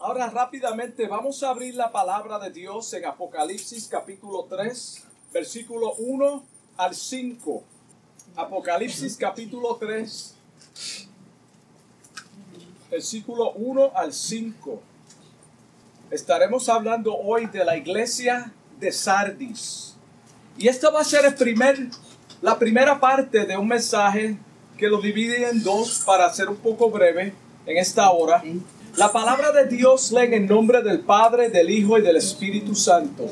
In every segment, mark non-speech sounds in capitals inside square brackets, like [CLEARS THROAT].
Ahora rápidamente vamos a abrir la palabra de Dios en Apocalipsis capítulo 3, versículo 1 al 5. Apocalipsis capítulo 3, versículo 1 al 5. Estaremos hablando hoy de la iglesia de Sardis. Y esta va a ser el primer, la primera parte de un mensaje que lo divide en dos para ser un poco breve en esta hora. La palabra de Dios lee en nombre del Padre, del Hijo y del Espíritu Santo.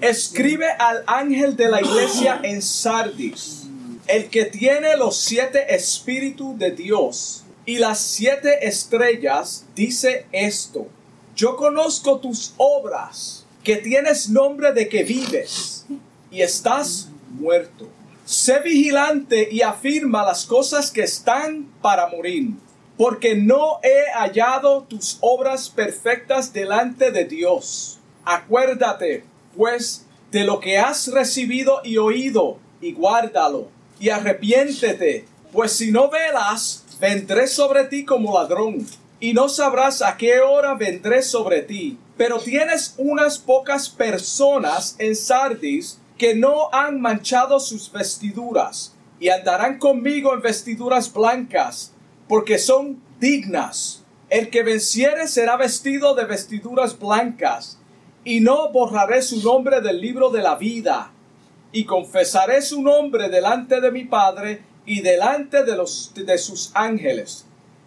Escribe al ángel de la iglesia en Sardis, el que tiene los siete espíritus de Dios y las siete estrellas, dice esto. Yo conozco tus obras, que tienes nombre de que vives y estás muerto. Sé vigilante y afirma las cosas que están para morir porque no he hallado tus obras perfectas delante de Dios. Acuérdate, pues, de lo que has recibido y oído, y guárdalo, y arrepiéntete, pues si no velas, vendré sobre ti como ladrón, y no sabrás a qué hora vendré sobre ti. Pero tienes unas pocas personas en Sardis que no han manchado sus vestiduras, y andarán conmigo en vestiduras blancas, porque son dignas. El que venciere será vestido de vestiduras blancas, y no borraré su nombre del libro de la vida, y confesaré su nombre delante de mi Padre y delante de, los, de sus ángeles.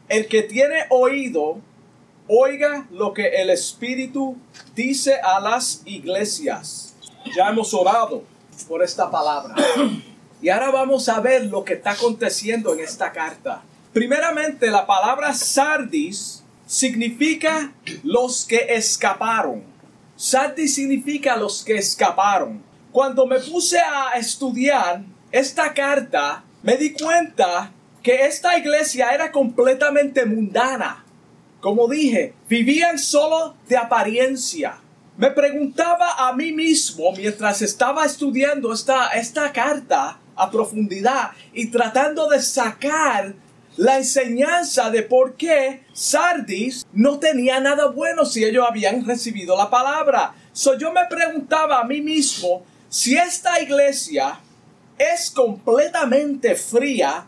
El que tiene oído, oiga lo que el Espíritu dice a las iglesias. Ya hemos orado por esta palabra. Y ahora vamos a ver lo que está aconteciendo en esta carta. Primeramente, la palabra sardis significa los que escaparon. Sardis significa los que escaparon. Cuando me puse a estudiar esta carta, me di cuenta que esta iglesia era completamente mundana. Como dije, vivían solo de apariencia. Me preguntaba a mí mismo mientras estaba estudiando esta, esta carta a profundidad y tratando de sacar la enseñanza de por qué Sardis no tenía nada bueno si ellos habían recibido la palabra. So yo me preguntaba a mí mismo si esta iglesia es completamente fría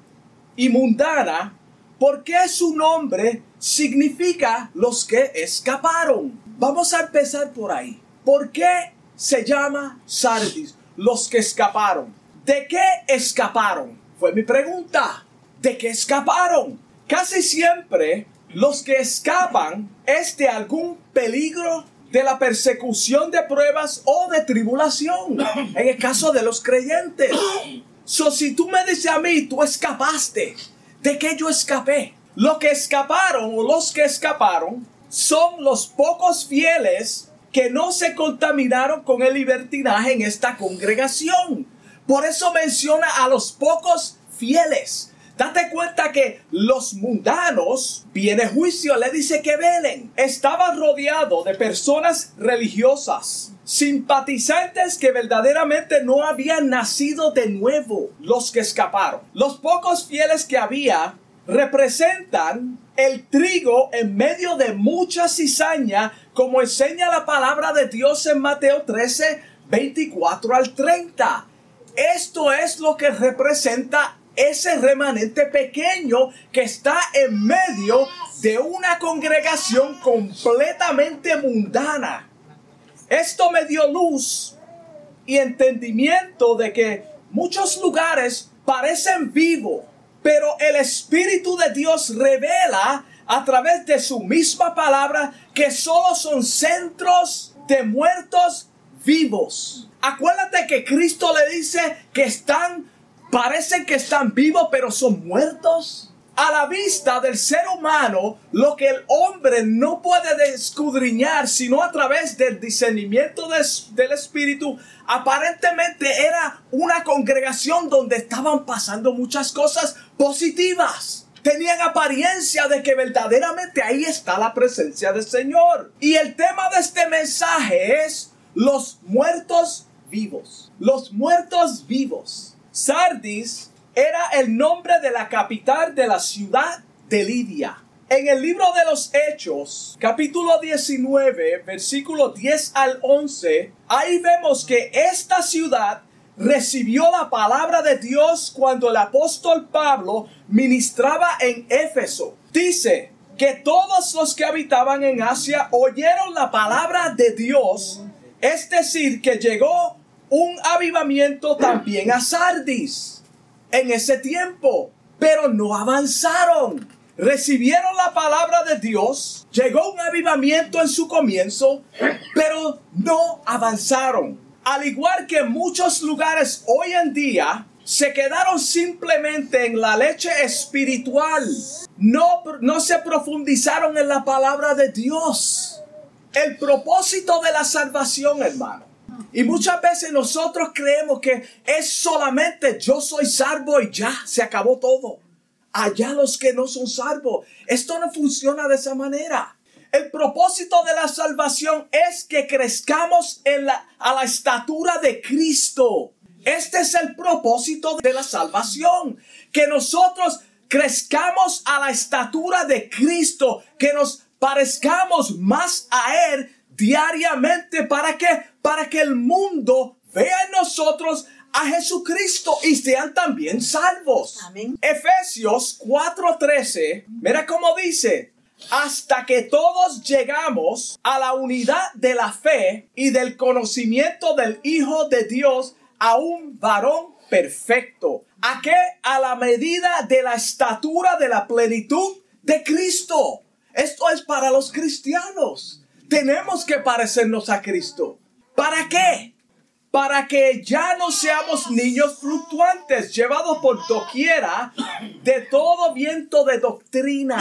y mundana, ¿por qué su nombre significa los que escaparon? Vamos a empezar por ahí. ¿Por qué se llama Sardis? Los que escaparon. ¿De qué escaparon? Fue mi pregunta de que escaparon. Casi siempre los que escapan es de algún peligro de la persecución de pruebas o de tribulación. En el caso de los creyentes. So, si tú me dices a mí, tú escapaste, ¿de qué yo escapé? Lo que escaparon o los que escaparon son los pocos fieles que no se contaminaron con el libertinaje en esta congregación. Por eso menciona a los pocos fieles. Date cuenta que los mundanos, viene juicio, le dice que velen. Estaba rodeado de personas religiosas, simpatizantes que verdaderamente no habían nacido de nuevo, los que escaparon. Los pocos fieles que había representan el trigo en medio de mucha cizaña, como enseña la palabra de Dios en Mateo 13, 24 al 30. Esto es lo que representa ese remanente pequeño que está en medio de una congregación completamente mundana. Esto me dio luz y entendimiento de que muchos lugares parecen vivos, pero el Espíritu de Dios revela a través de su misma palabra que solo son centros de muertos vivos. Acuérdate que Cristo le dice que están parecen que están vivos pero son muertos. A la vista del ser humano, lo que el hombre no puede escudriñar sino a través del discernimiento del Espíritu, aparentemente era una congregación donde estaban pasando muchas cosas positivas. Tenían apariencia de que verdaderamente ahí está la presencia del Señor. Y el tema de este mensaje es los muertos vivos. Los muertos vivos. Sardis era el nombre de la capital de la ciudad de Lidia. En el libro de los Hechos, capítulo 19, versículo 10 al 11, ahí vemos que esta ciudad recibió la palabra de Dios cuando el apóstol Pablo ministraba en Éfeso. Dice que todos los que habitaban en Asia oyeron la palabra de Dios, es decir, que llegó un avivamiento también a Sardis en ese tiempo, pero no avanzaron. Recibieron la palabra de Dios, llegó un avivamiento en su comienzo, pero no avanzaron al igual que muchos lugares hoy en día, se quedaron simplemente en la leche espiritual. No, no se profundizaron en la palabra de Dios. El propósito de la salvación, hermano. Y muchas veces nosotros creemos que es solamente yo soy salvo y ya, se acabó todo. Allá los que no son salvos. Esto no funciona de esa manera. El propósito de la salvación es que crezcamos a la estatura de Cristo. Este es el propósito de la salvación. Que nosotros crezcamos a la estatura de Cristo. Que nos parezcamos más a Él diariamente. ¿Para qué? Para que el mundo vea en nosotros a Jesucristo y sean también salvos. Amén. Efesios 4:13, mira cómo dice, hasta que todos llegamos a la unidad de la fe y del conocimiento del Hijo de Dios, a un varón perfecto. ¿A qué? A la medida de la estatura de la plenitud de Cristo. Esto es para los cristianos. Tenemos que parecernos a Cristo. ¿Para qué? Para que ya no seamos niños fluctuantes, llevados por doquiera de todo viento de doctrina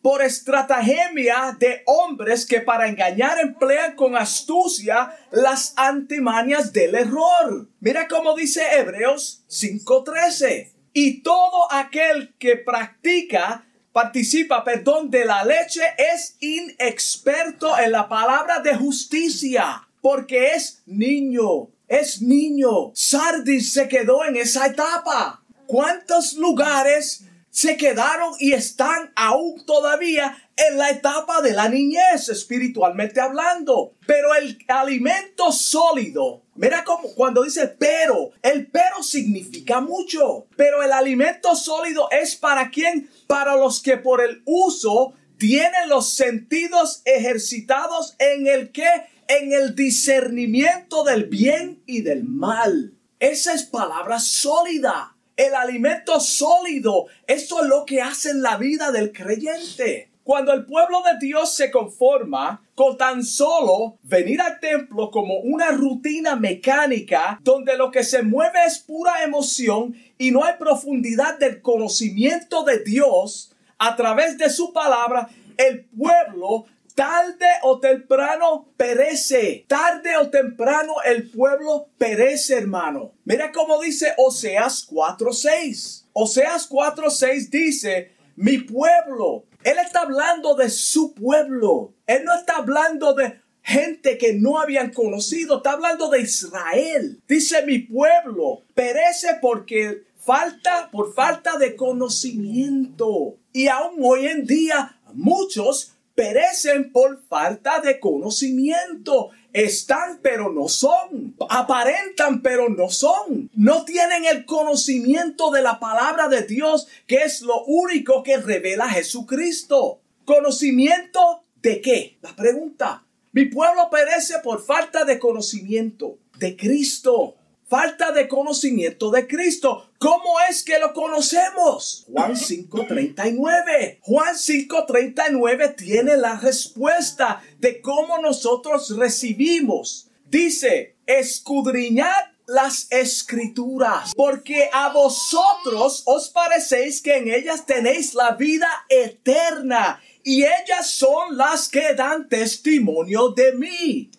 por estratagema de hombres que para engañar emplean con astucia las antimanias del error. Mira cómo dice Hebreos 5:13. Y todo aquel que practica, participa, perdón, de la leche es inexperto en la palabra de justicia, porque es niño, es niño. Sardis se quedó en esa etapa. ¿Cuántos lugares se quedaron y están aún todavía en la etapa de la niñez espiritualmente hablando. Pero el alimento sólido, mira cómo cuando dice pero, el pero significa mucho. Pero el alimento sólido es para quién? Para los que por el uso tienen los sentidos ejercitados en el que en el discernimiento del bien y del mal. Esa es palabra sólida el alimento sólido. Esto es lo que hace en la vida del creyente. Cuando el pueblo de Dios se conforma con tan solo venir al templo como una rutina mecánica donde lo que se mueve es pura emoción y no hay profundidad del conocimiento de Dios a través de su palabra, el pueblo tarde o temprano perece. Tarde o temprano el pueblo perece, hermano. Mira cómo dice Oseas 4:6. Oseas 4:6 dice, mi pueblo. Él está hablando de su pueblo. Él no está hablando de gente que no habían conocido. Está hablando de Israel. Dice mi pueblo perece porque falta por falta de conocimiento. Y aún hoy en día muchos perecen por falta de conocimiento. Están pero no son. Aparentan pero no son. No tienen el conocimiento de la palabra de Dios, que es lo único que revela Jesucristo. ¿Conocimiento de qué? La pregunta. Mi pueblo perece por falta de conocimiento de Cristo falta de conocimiento de Cristo. ¿Cómo es que lo conocemos? Juan 5:39. Juan 5:39 tiene la respuesta de cómo nosotros recibimos. Dice, escudriñad las escrituras, porque a vosotros os parecéis que en ellas tenéis la vida eterna, y ellas son las que dan testimonio de mí.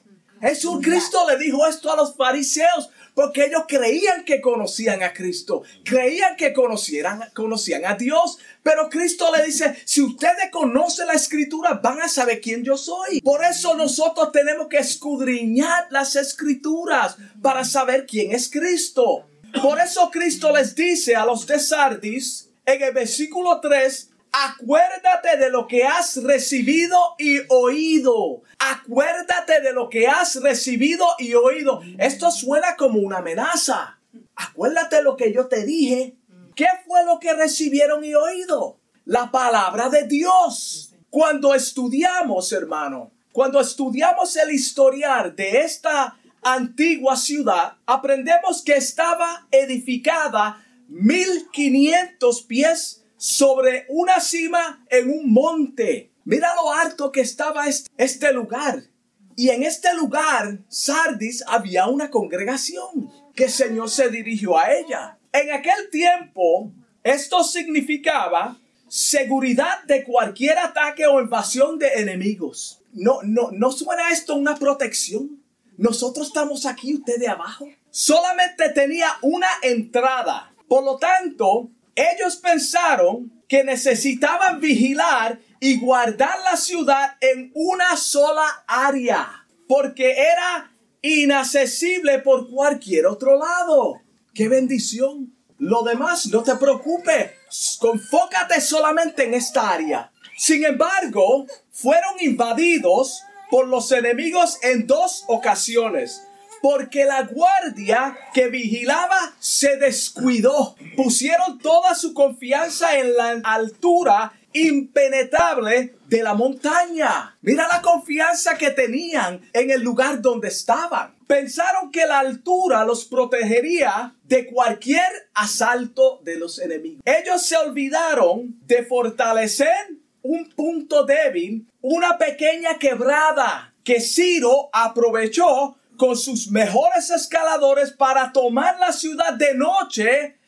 Jesucristo le dijo esto a los fariseos porque ellos creían que conocían a Cristo, creían que conocieran, conocían a Dios. Pero Cristo le dice, si ustedes conocen la escritura, van a saber quién yo soy. Por eso nosotros tenemos que escudriñar las escrituras para saber quién es Cristo. Por eso Cristo les dice a los de Sardis, en el versículo 3, Acuérdate de lo que has recibido y oído. Acuérdate de lo que has recibido y oído. Esto suena como una amenaza. Acuérdate lo que yo te dije. ¿Qué fue lo que recibieron y oído? La palabra de Dios. Cuando estudiamos, hermano, cuando estudiamos el historial de esta antigua ciudad, aprendemos que estaba edificada 1500 pies sobre una cima en un monte. Mira lo alto que estaba este lugar. Y en este lugar, Sardis, había una congregación que el Señor se dirigió a ella. En aquel tiempo, esto significaba seguridad de cualquier ataque o invasión de enemigos. No, no, no suena esto una protección. Nosotros estamos aquí, usted de abajo. Solamente tenía una entrada. Por lo tanto, ellos pensaron que necesitaban vigilar y guardar la ciudad en una sola área, porque era inaccesible por cualquier otro lado. ¡Qué bendición! Lo demás, no te preocupes, confócate solamente en esta área. Sin embargo, fueron invadidos por los enemigos en dos ocasiones porque la guardia que vigilaba se descuidó. Pusieron toda su confianza en la altura impenetrable de la montaña. Mira la confianza que tenían en el lugar donde estaban. Pensaron que la altura los protegería de cualquier asalto de los enemigos. Ellos se olvidaron de fortalecer un punto débil, una pequeña quebrada que Ciro aprovechó con sus mejores escaladores para tomar la ciudad de noche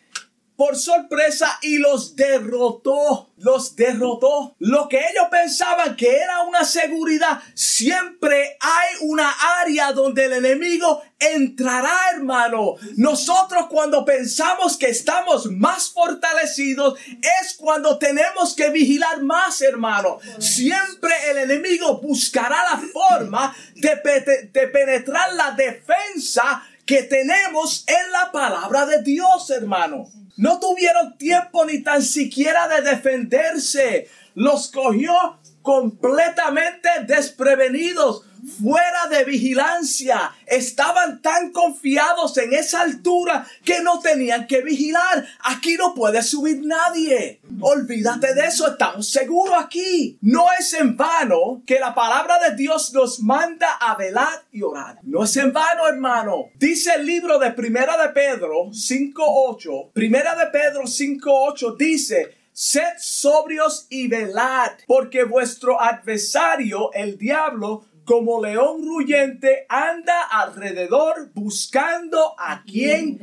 por sorpresa y los derrotó, los derrotó. Lo que ellos pensaban que era una seguridad, siempre hay una área donde el enemigo entrará, hermano. Nosotros cuando pensamos que estamos más fortalecidos es cuando tenemos que vigilar más, hermano. Siempre el enemigo buscará la forma de, de penetrar la defensa que tenemos en la palabra de Dios, hermano. No tuvieron tiempo ni tan siquiera de defenderse. Los cogió completamente desprevenidos fuera de vigilancia. Estaban tan confiados en esa altura que no tenían que vigilar. Aquí no puede subir nadie. Olvídate de eso, estamos seguros aquí. No es en vano que la palabra de Dios nos manda a velar y orar. No es en vano, hermano. Dice el libro de Primera de Pedro 5.8. Primera de Pedro 5.8 dice, Sed sobrios y velad, porque vuestro adversario, el diablo, como león ruyente, anda alrededor buscando a quien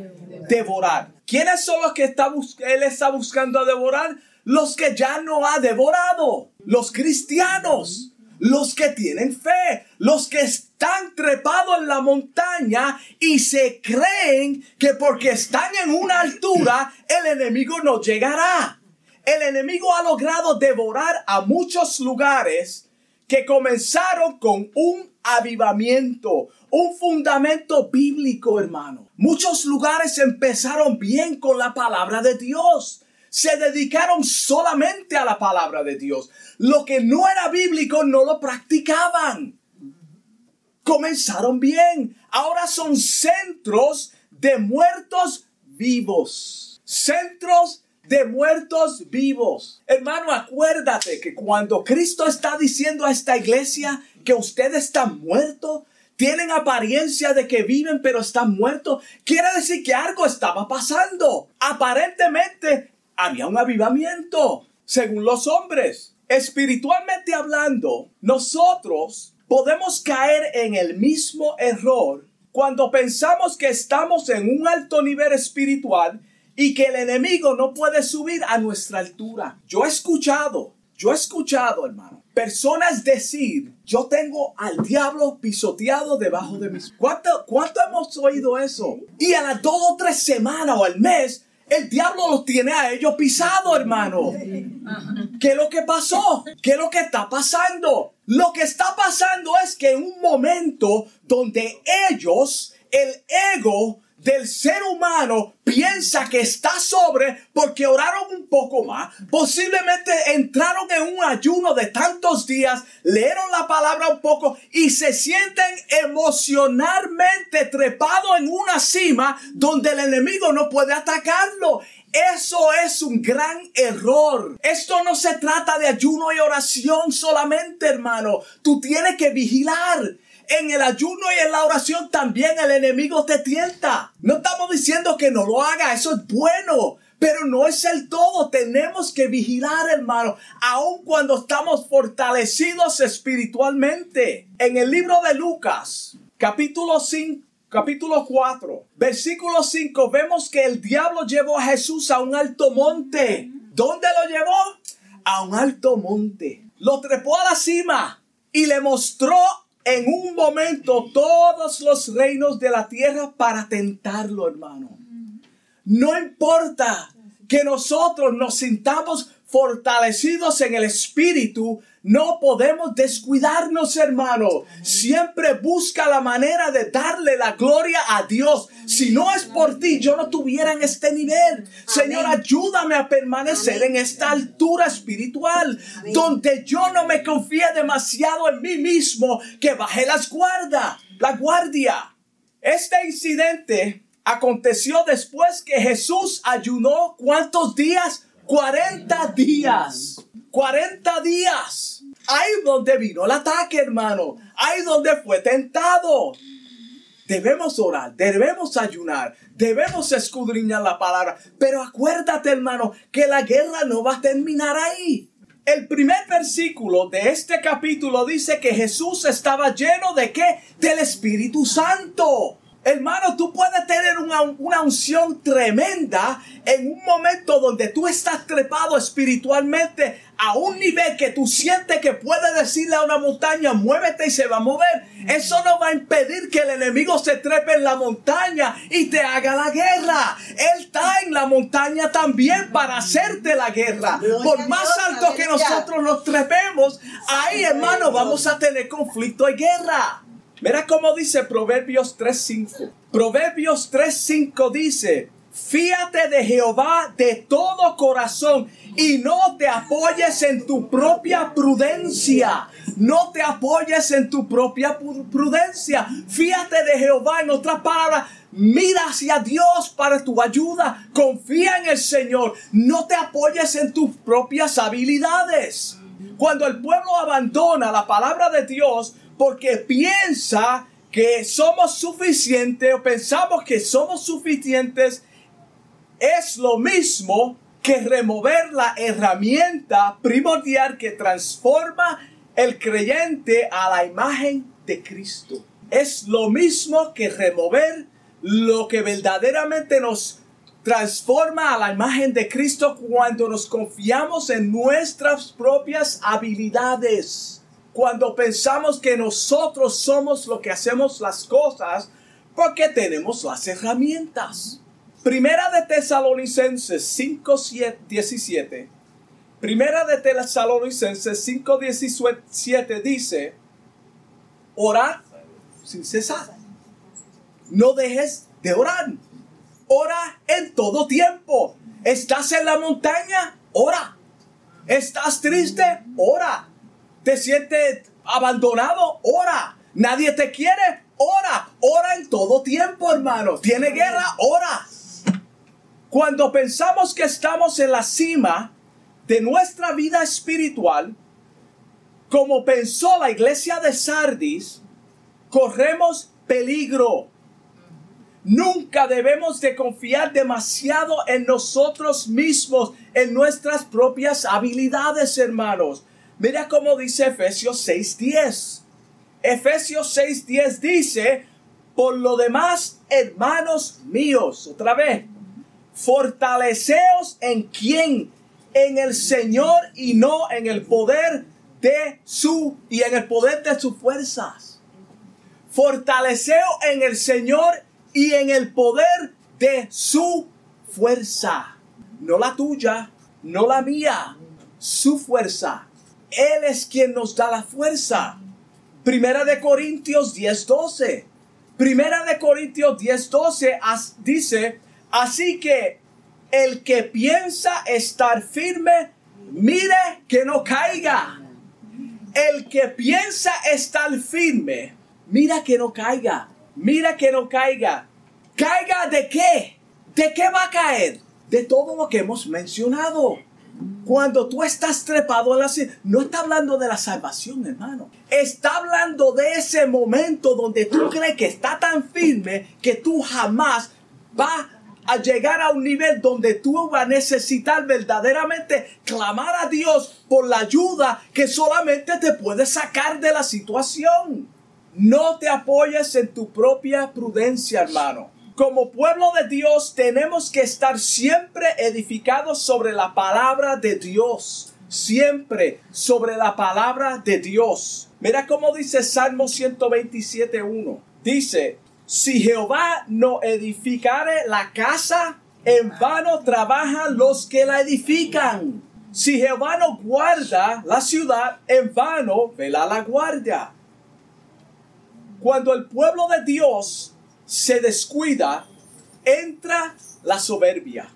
devorar. ¿Quiénes son los que está él está buscando devorar? Los que ya no ha devorado. Los cristianos. Los que tienen fe. Los que están trepados en la montaña y se creen que porque están en una altura el enemigo no llegará. El enemigo ha logrado devorar a muchos lugares que comenzaron con un avivamiento, un fundamento bíblico, hermano. Muchos lugares empezaron bien con la palabra de Dios. Se dedicaron solamente a la palabra de Dios. Lo que no era bíblico no lo practicaban. Comenzaron bien. Ahora son centros de muertos vivos. Centros de muertos vivos. Hermano, acuérdate que cuando Cristo está diciendo a esta iglesia que usted está muerto, tienen apariencia de que viven pero están muertos, quiere decir que algo estaba pasando. Aparentemente había un avivamiento, según los hombres. Espiritualmente hablando, nosotros podemos caer en el mismo error cuando pensamos que estamos en un alto nivel espiritual y que el enemigo no puede subir a nuestra altura. Yo he escuchado, yo he escuchado, hermano, personas decir, yo tengo al diablo pisoteado debajo de mis... ¿Cuánto, ¿Cuánto hemos oído eso? Y a las dos o tres semanas o al mes, el diablo los tiene a ellos pisado, hermano. ¿Qué es lo que pasó? ¿Qué es lo que está pasando? Lo que está pasando es que en un momento donde ellos, el ego del ser humano piensa que está sobre porque oraron un poco más. Posiblemente entraron en un ayuno de tantos días, leyeron la palabra un poco y se sienten emocionalmente trepados en una cima donde el enemigo no puede atacarlo. Eso es un gran error. Esto no se trata de ayuno y oración solamente, hermano. Tú tienes que vigilar en el ayuno y en la oración también el enemigo te tienta. No estamos diciendo que no lo haga, eso es bueno. Pero no es el todo, tenemos que vigilar, hermano, aun cuando estamos fortalecidos espiritualmente. En el libro de Lucas, capítulo 5, capítulo 4, versículo 5, vemos que el diablo llevó a Jesús a un alto monte. ¿Dónde lo llevó? A un alto monte. Lo trepó a la cima y le mostró en un momento todos los reinos de la tierra para tentarlo, hermano. No importa que nosotros nos sintamos fortalecidos en el espíritu, no podemos descuidarnos, hermano. Siempre busca la manera de darle la gloria a Dios. Si no es por ti, yo no tuviera en este nivel. Señor, ayúdame a permanecer en esta altura espiritual, donde yo no me confíe demasiado en mí mismo, que baje las guardas, la guardia. Este incidente aconteció después que Jesús ayunó cuántos días? 40 días. 40 días. Ahí donde vino el ataque, hermano. Ahí donde fue tentado. Debemos orar, debemos ayunar, debemos escudriñar la palabra. Pero acuérdate, hermano, que la guerra no va a terminar ahí. El primer versículo de este capítulo dice que Jesús estaba lleno de qué? Del Espíritu Santo. Hermano, tú puedes tener una, unción tremenda en un momento donde tú estás trepado espiritualmente a un nivel que tú sientes que puedes decirle a una montaña, muévete y se va a mover. Eso no va a impedir que el enemigo se trepe en la montaña y te haga la guerra. Él está en la montaña también para hacerte la guerra. Por más alto que nosotros nos trepemos, ahí hermano vamos a tener conflicto y guerra. Mira cómo dice Proverbios 3.5. Proverbios 3.5 dice, fíate de Jehová de todo corazón y no te apoyes en tu propia prudencia. No te apoyes en tu propia prudencia. Fíate de Jehová, en otras palabras, mira hacia Dios para tu ayuda. Confía en el Señor. No te apoyes en tus propias habilidades. Cuando el pueblo abandona la palabra de Dios, porque piensa que somos suficientes o pensamos que somos suficientes, es lo mismo que remover la herramienta primordial que transforma el creyente a la imagen de Cristo. Es lo mismo que remover lo que verdaderamente nos transforma a la imagen de Cristo cuando nos confiamos en nuestras propias habilidades cuando pensamos que nosotros somos lo que hacemos las cosas porque tenemos las herramientas. Primera de Tesalonicenses 5, 17. Primera de Tesalonicenses 5, 17 dice, orar sin cesar. No dejes de orar. Ora en todo tiempo. ¿Estás en la montaña? Ora. ¿Estás triste? Ora te sientes abandonado, ora. Nadie te quiere, ora. Ora en todo tiempo, hermano. Tiene guerra, ora. Cuando pensamos que estamos en la cima de nuestra vida espiritual, como pensó la iglesia de Sardis, corremos peligro. Nunca debemos de confiar demasiado en nosotros mismos, en nuestras propias habilidades, hermanos. Mira cómo dice Efesios 6:10. Efesios 6:10 dice, por lo demás, hermanos míos, otra vez, fortaleceos en quién? En el Señor y no en el poder de su y en el poder de sus fuerzas. Fortaleceo en el Señor y en el poder de su fuerza. No la tuya, no la mía, su fuerza. Él es quien nos da la fuerza. Primera de Corintios 10:12. Primera de Corintios 10:12 dice, así que el que piensa estar firme, mire que no caiga. El que piensa estar firme, mira que no caiga. Mira que no caiga. ¿Caiga de qué? ¿De qué va a caer? De todo lo que hemos mencionado. Cuando tú estás trepado en la no está hablando de la salvación, hermano. Está hablando de ese momento donde tú crees que está tan firme que tú jamás vas a llegar a un nivel donde tú vas a necesitar verdaderamente clamar a Dios por la ayuda que solamente te puede sacar de la situación. No te apoyes en tu propia prudencia, hermano como pueblo de Dios tenemos que estar siempre edificados sobre la palabra de Dios. Siempre sobre la palabra de Dios. Mira cómo dice Salmo 127.1. Dice, si Jehová no edificare la casa, en vano trabajan los que la edifican. Si Jehová no guarda la ciudad, en vano vela la guardia. Cuando el pueblo de Dios se descuida, entra la soberbia.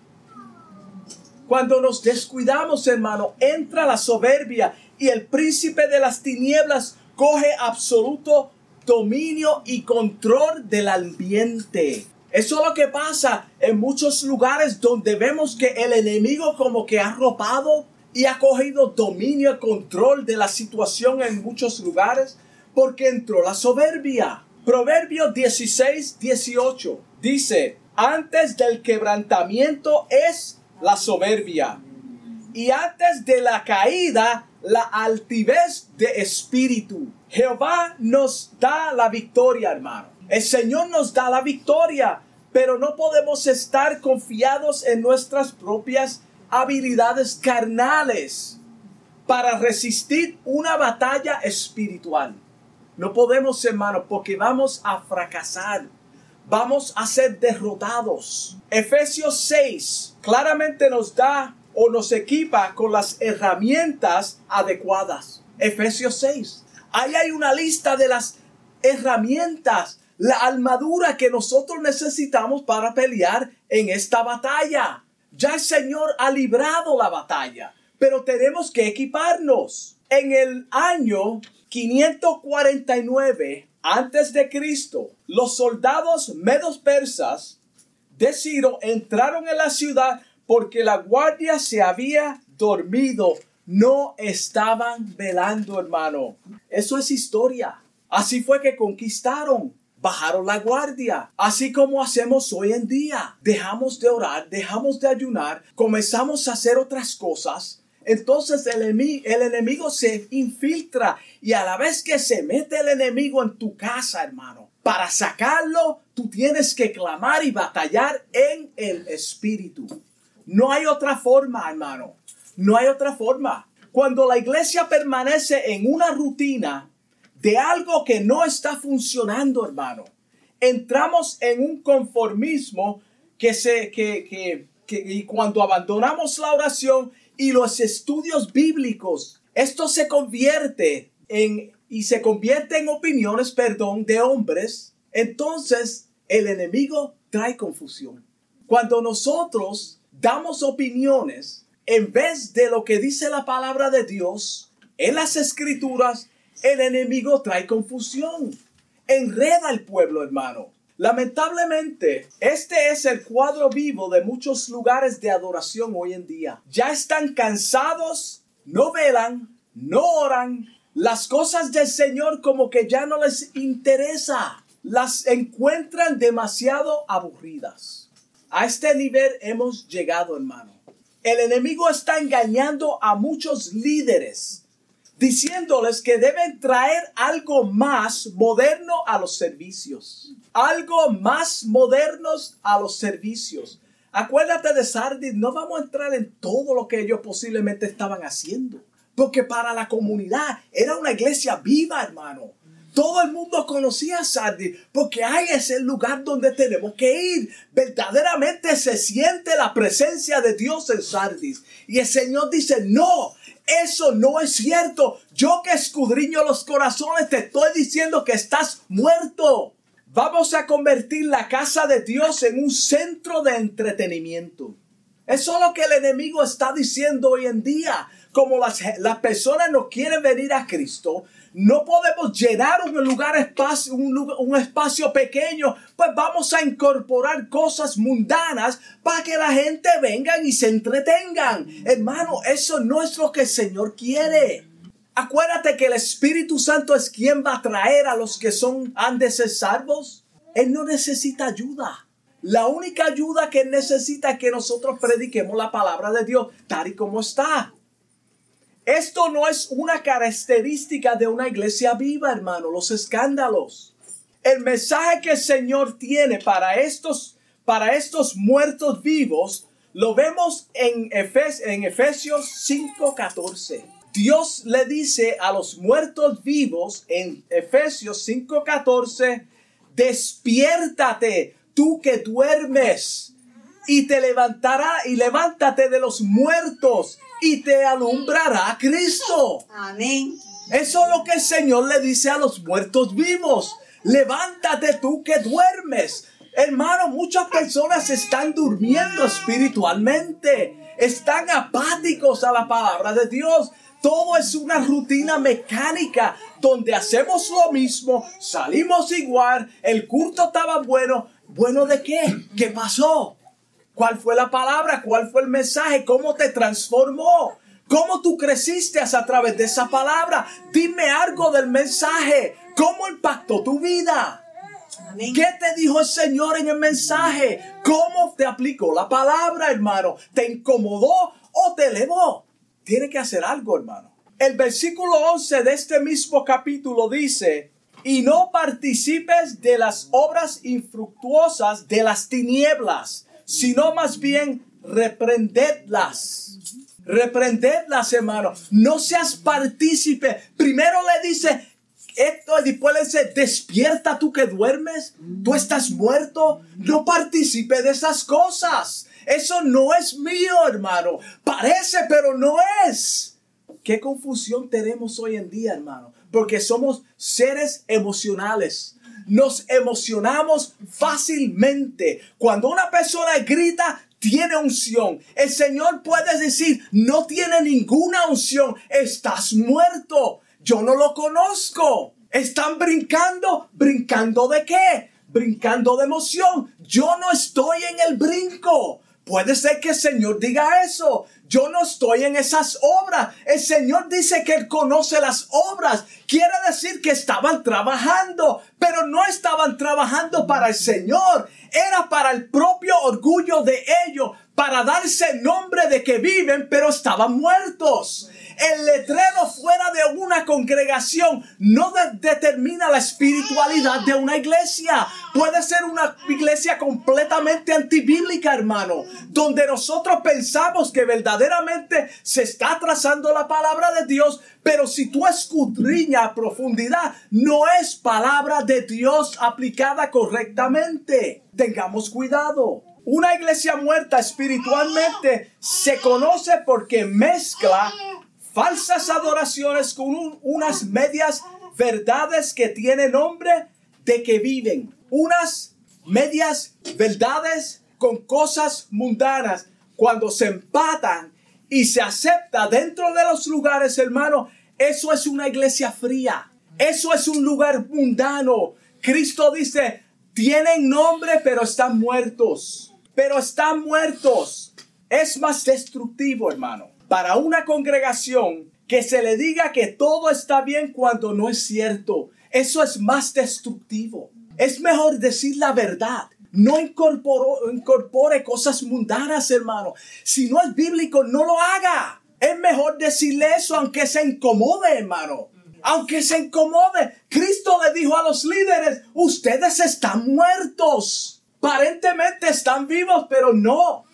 Cuando nos descuidamos, hermano, entra la soberbia y el príncipe de las tinieblas coge absoluto dominio y control del ambiente. Eso es lo que pasa en muchos lugares donde vemos que el enemigo como que ha robado y ha cogido dominio y control de la situación en muchos lugares porque entró la soberbia. Proverbio 16, 18 dice, antes del quebrantamiento es la soberbia y antes de la caída la altivez de espíritu. Jehová nos da la victoria, hermano. El Señor nos da la victoria, pero no podemos estar confiados en nuestras propias habilidades carnales para resistir una batalla espiritual. No podemos, hermanos, porque vamos a fracasar. Vamos a ser derrotados. Efesios 6 claramente nos da o nos equipa con las herramientas adecuadas. Efesios 6. Ahí hay una lista de las herramientas, la armadura que nosotros necesitamos para pelear en esta batalla. Ya el Señor ha librado la batalla, pero tenemos que equiparnos. En el año 549 antes de Cristo, los soldados medos persas de Ciro entraron en la ciudad porque la guardia se había dormido. No estaban velando, hermano. Eso es historia. Así fue que conquistaron. Bajaron la guardia, así como hacemos hoy en día. Dejamos de orar, dejamos de ayunar, comenzamos a hacer otras cosas entonces el el enemigo se infiltra y a la vez que se mete el enemigo en tu casa, hermano, para sacarlo, tú tienes que clamar y batallar en el espíritu. No hay otra forma, hermano. No hay otra forma. Cuando la iglesia permanece en una rutina de algo que no está funcionando, hermano, entramos en un conformismo que se, que, que, que y cuando abandonamos la oración, y los estudios bíblicos. Esto se convierte en y se convierte en opiniones, perdón, de hombres. Entonces el enemigo trae confusión. Cuando nosotros damos opiniones en vez de lo que dice la palabra de Dios en las escrituras, el enemigo trae confusión. Enreda al pueblo, hermano. Lamentablemente, este es el cuadro vivo de muchos lugares de adoración hoy en día. Ya están cansados, no velan, no oran. Las cosas del Señor como que ya no les interesa. Las encuentran demasiado aburridas. A este nivel hemos llegado, hermano. El enemigo está engañando a muchos líderes diciéndoles que deben traer algo más moderno a los servicios. Algo más modernos a los servicios. Acuérdate de Sardis, no vamos a entrar en todo lo que ellos posiblemente estaban haciendo. Porque para la comunidad era una iglesia viva, hermano. Todo el mundo conocía a Sardis porque ahí es el lugar donde tenemos que ir. Verdaderamente se siente la presencia de Dios en Sardis. Y el Señor dice, no, eso no es cierto. Yo que escudriño los corazones te estoy diciendo que estás muerto. Vamos a convertir la casa de Dios en un centro de entretenimiento. Eso es lo que el enemigo está diciendo hoy en día. Como las, las personas no quieren venir a Cristo, no podemos llenar un lugar espacio, un, un espacio pequeño, pues vamos a incorporar cosas mundanas para que la gente venga y se entretengan. Hermano, eso no es lo que el Señor quiere. Acuérdate que el Espíritu Santo es quien va a traer a los que son han de ser salvos. Él no necesita ayuda. La única ayuda que necesita es que nosotros prediquemos la palabra de Dios tal y como está. Esto no es una característica de una iglesia viva, hermano, los escándalos. El mensaje que el Señor tiene para estos, para estos muertos vivos, lo vemos en, en Efesios 5:14. Dios le dice a los muertos vivos en Efesios 5:14, despiértate tú que duermes y te levantará y levántate de los muertos y te alumbrará Cristo. Amén. Eso es lo que el Señor le dice a los muertos vivos. Levántate tú que duermes. Hermano, muchas personas están durmiendo espiritualmente. Están apáticos a la palabra de Dios. Todo es una rutina mecánica donde hacemos lo mismo, salimos igual, el culto estaba bueno. ¿Bueno de qué? ¿Qué pasó? ¿Cuál fue la palabra? ¿Cuál fue el mensaje? ¿Cómo te transformó? ¿Cómo tú creciste a través de esa palabra? Dime algo del mensaje. ¿Cómo impactó tu vida? ¿Qué te dijo el Señor en el mensaje? ¿Cómo te aplicó la palabra, hermano? ¿Te incomodó o te elevó? Tiene que hacer algo, hermano. El versículo 11 de este mismo capítulo dice, y no participes de las obras infructuosas de las tinieblas, sino más bien reprendedlas. Reprendedlas, hermano. No seas partícipe. Primero le dice esto y después le dice, despierta tú que duermes. Tú estás muerto. No participe de esas cosas. Eso no es mío, hermano. Parece, pero no es. Qué confusión tenemos hoy en día, hermano. Porque somos seres emocionales nos emocionamos fácilmente. Cuando una persona grita, tiene unción. El Señor puede decir, no tiene ninguna unción, estás muerto. Yo no lo conozco. Están brincando, brincando de qué? Brincando de emoción. Yo no estoy en el brinco. Puede ser que el Señor diga eso. Yo no estoy en esas obras. El Señor dice que Él conoce las obras. Quiere decir que estaban trabajando, pero no estaban trabajando para el Señor. Era para el propio orgullo de ellos, para darse nombre de que viven, pero estaban muertos. El letrero fuera de una congregación no determina la espiritualidad de una iglesia. Puede ser una iglesia completamente antibíblica, hermano, donde nosotros pensamos que verdaderamente se está trazando la palabra de Dios, pero si tú escudriñas a profundidad, no es palabra de Dios aplicada correctamente. Tengamos cuidado. Una iglesia muerta espiritualmente se conoce porque mezcla falsas adoraciones con unas medias verdades que tienen nombre de que viven. Unas medias verdades con cosas mundanas. Cuando se empatan y se acepta dentro de los lugares, hermano, eso es una iglesia fría. Eso es un lugar mundano. Cristo dice, tienen nombre pero están muertos. Pero están muertos. Es más destructivo, hermano para una congregación que se le diga que todo está bien cuando no es cierto. Eso es más destructivo. Es mejor decir la verdad. No incorpore cosas mundanas, hermano. Si no es bíblico, no lo haga. Es mejor decirle eso aunque se incomode, hermano. Aunque se incomode. Cristo le dijo a los líderes, ustedes están muertos. Aparentemente están vivos, pero no.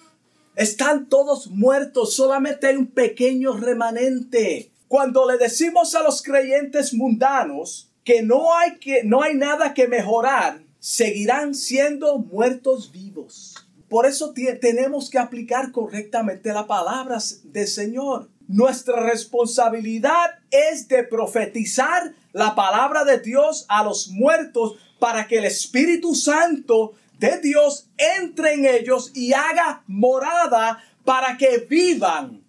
Están todos muertos, solamente hay un pequeño remanente. Cuando le decimos a los creyentes mundanos que no hay, que, no hay nada que mejorar, seguirán siendo muertos vivos. Por eso tenemos que aplicar correctamente las palabras del Señor. Nuestra responsabilidad es de profetizar la palabra de Dios a los muertos para que el Espíritu Santo de Dios entre en ellos y haga morada para que vivan,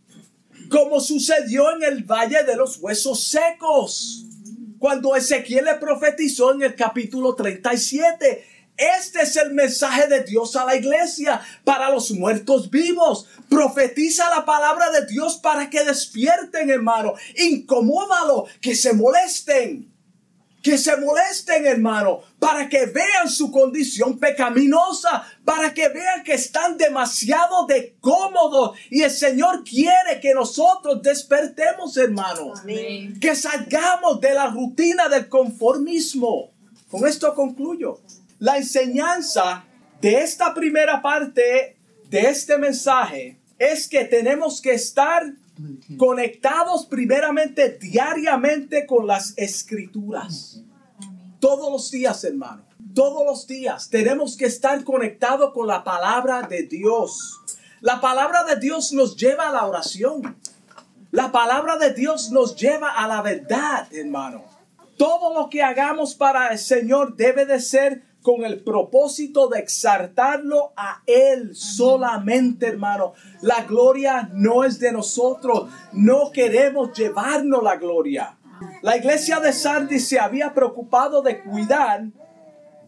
como sucedió en el Valle de los Huesos Secos, cuando Ezequiel le profetizó en el capítulo 37. Este es el mensaje de Dios a la iglesia para los muertos vivos. Profetiza la palabra de Dios para que despierten, hermano. Incomódalo, que se molesten que se molesten, hermano, para que vean su condición pecaminosa, para que vean que están demasiado de cómodos y el Señor quiere que nosotros despertemos, hermano, que salgamos de la rutina del conformismo. Con esto concluyo. La enseñanza de esta primera parte de este mensaje es que tenemos que estar conectados primeramente diariamente con las escrituras. Todos los días, hermano. Todos los días tenemos que estar conectados con la palabra de Dios. La palabra de Dios nos lleva a la oración. La palabra de Dios nos lleva a la verdad, hermano. Todo lo que hagamos para el Señor debe de ser con el propósito de exaltarlo a Él solamente, hermano. La gloria no es de nosotros. No queremos llevarnos la gloria. La iglesia de Sardis se había preocupado de cuidar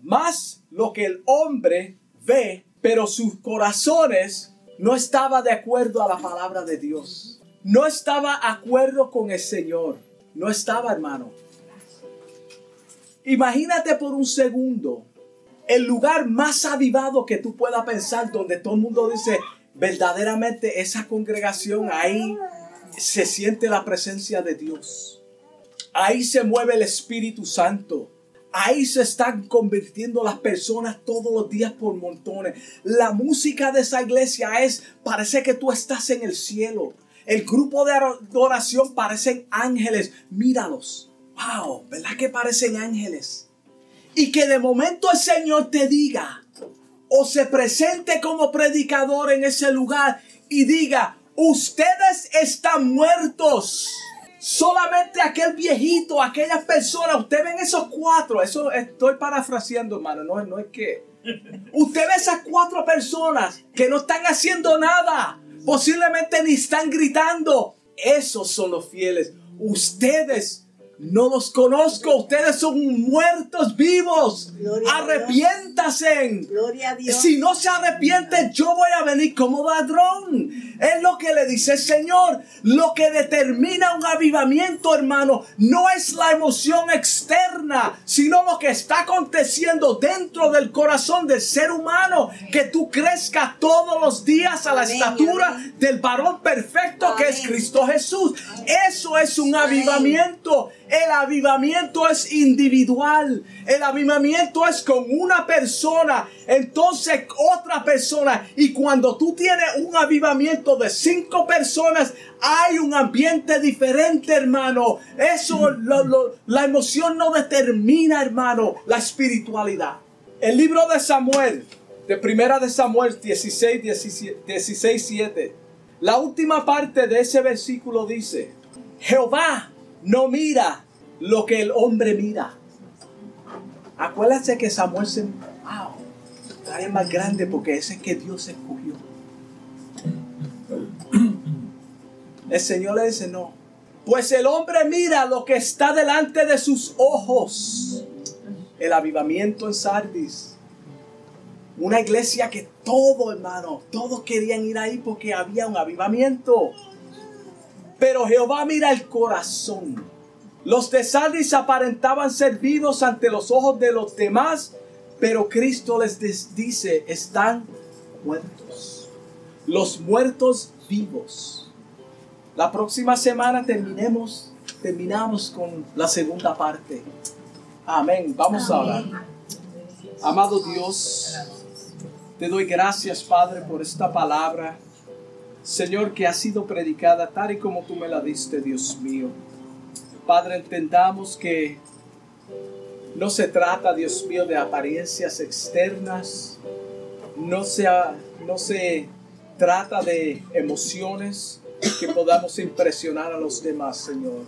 más lo que el hombre ve, pero sus corazones no estaban de acuerdo a la palabra de Dios. No estaba de acuerdo con el Señor. No estaba, hermano. Imagínate por un segundo el lugar más avivado que tú puedas pensar, donde todo el mundo dice, verdaderamente esa congregación, ahí se siente la presencia de Dios. Ahí se mueve el Espíritu Santo. Ahí se están convirtiendo las personas todos los días por montones. La música de esa iglesia es, parece que tú estás en el cielo. El grupo de adoración parecen ángeles. Míralos. Wow, ¿verdad que parecen ángeles? Y que de momento el Señor te diga o se presente como predicador en ese lugar y diga, ustedes están muertos. Solamente aquel viejito, aquellas personas, usted ven esos cuatro, eso estoy parafraseando, hermano, no, no es que... Usted ve esas cuatro personas que no están haciendo nada, posiblemente ni están gritando. Esos son los fieles. Ustedes no los conozco, ustedes son muertos vivos. Arrepiéntase. Gloria a Dios. Si no se arrepiente, yo voy a venir como ladrón. Es lo que le dice el Señor. Lo que determina un avivamiento, hermano, no es la emoción externa, sino lo que está aconteciendo dentro del corazón del ser humano. Que tú crezcas todos los días a la estatura del varón perfecto que es Cristo Jesús. Eso es un avivamiento. El avivamiento es individual. El avivamiento es con una persona. Entonces otra persona. Y cuando tú tienes un avivamiento de cinco personas, hay un ambiente diferente, hermano. Eso, la emoción no determina, hermano, la espiritualidad. El libro de Samuel, de primera de Samuel 16, 16 7. La última parte de ese versículo dice, Jehová no mira lo que el hombre mira. Acuérdate que Samuel se... Trae más grande porque ese es que Dios escogió. [CLEARS THROAT] El Señor le dice, no. Pues el hombre mira lo que está delante de sus ojos. El avivamiento en Sardis. Una iglesia que todo, hermano, todos querían ir ahí porque había un avivamiento. Pero Jehová mira el corazón. Los de Sardis aparentaban ser vivos ante los ojos de los demás, pero Cristo les dice, están muertos. Los muertos vivos. La próxima semana terminemos, terminamos con la segunda parte. Amén. Vamos a hablar. Amado Dios, te doy gracias, Padre, por esta palabra. Señor, que ha sido predicada tal y como tú me la diste, Dios mío. Padre, entendamos que no se trata, Dios mío, de apariencias externas, no se, no se trata de emociones que podamos impresionar a los demás, Señor.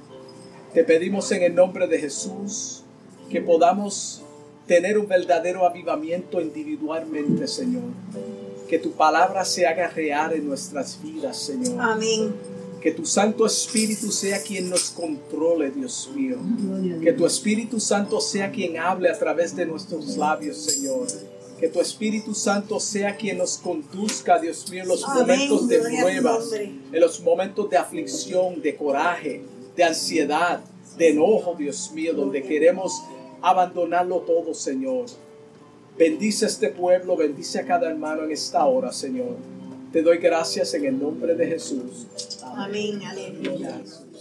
Te pedimos en el nombre de Jesús que podamos tener un verdadero avivamiento individualmente, Señor. Que tu palabra se haga real en nuestras vidas, Señor. Amén. Que tu Santo Espíritu sea quien nos controle, Dios mío. Que tu Espíritu Santo sea quien hable a través de nuestros labios, Señor. Que tu Espíritu Santo sea quien nos conduzca, Dios mío, en los momentos de pruebas, en los momentos de aflicción, de coraje, de ansiedad, de enojo, Dios mío, donde queremos abandonarlo todo, Señor. Bendice a este pueblo, bendice a cada hermano en esta hora, Señor. Te doy gracias en el nombre de Jesús. Amén. Aleluya. Jesús.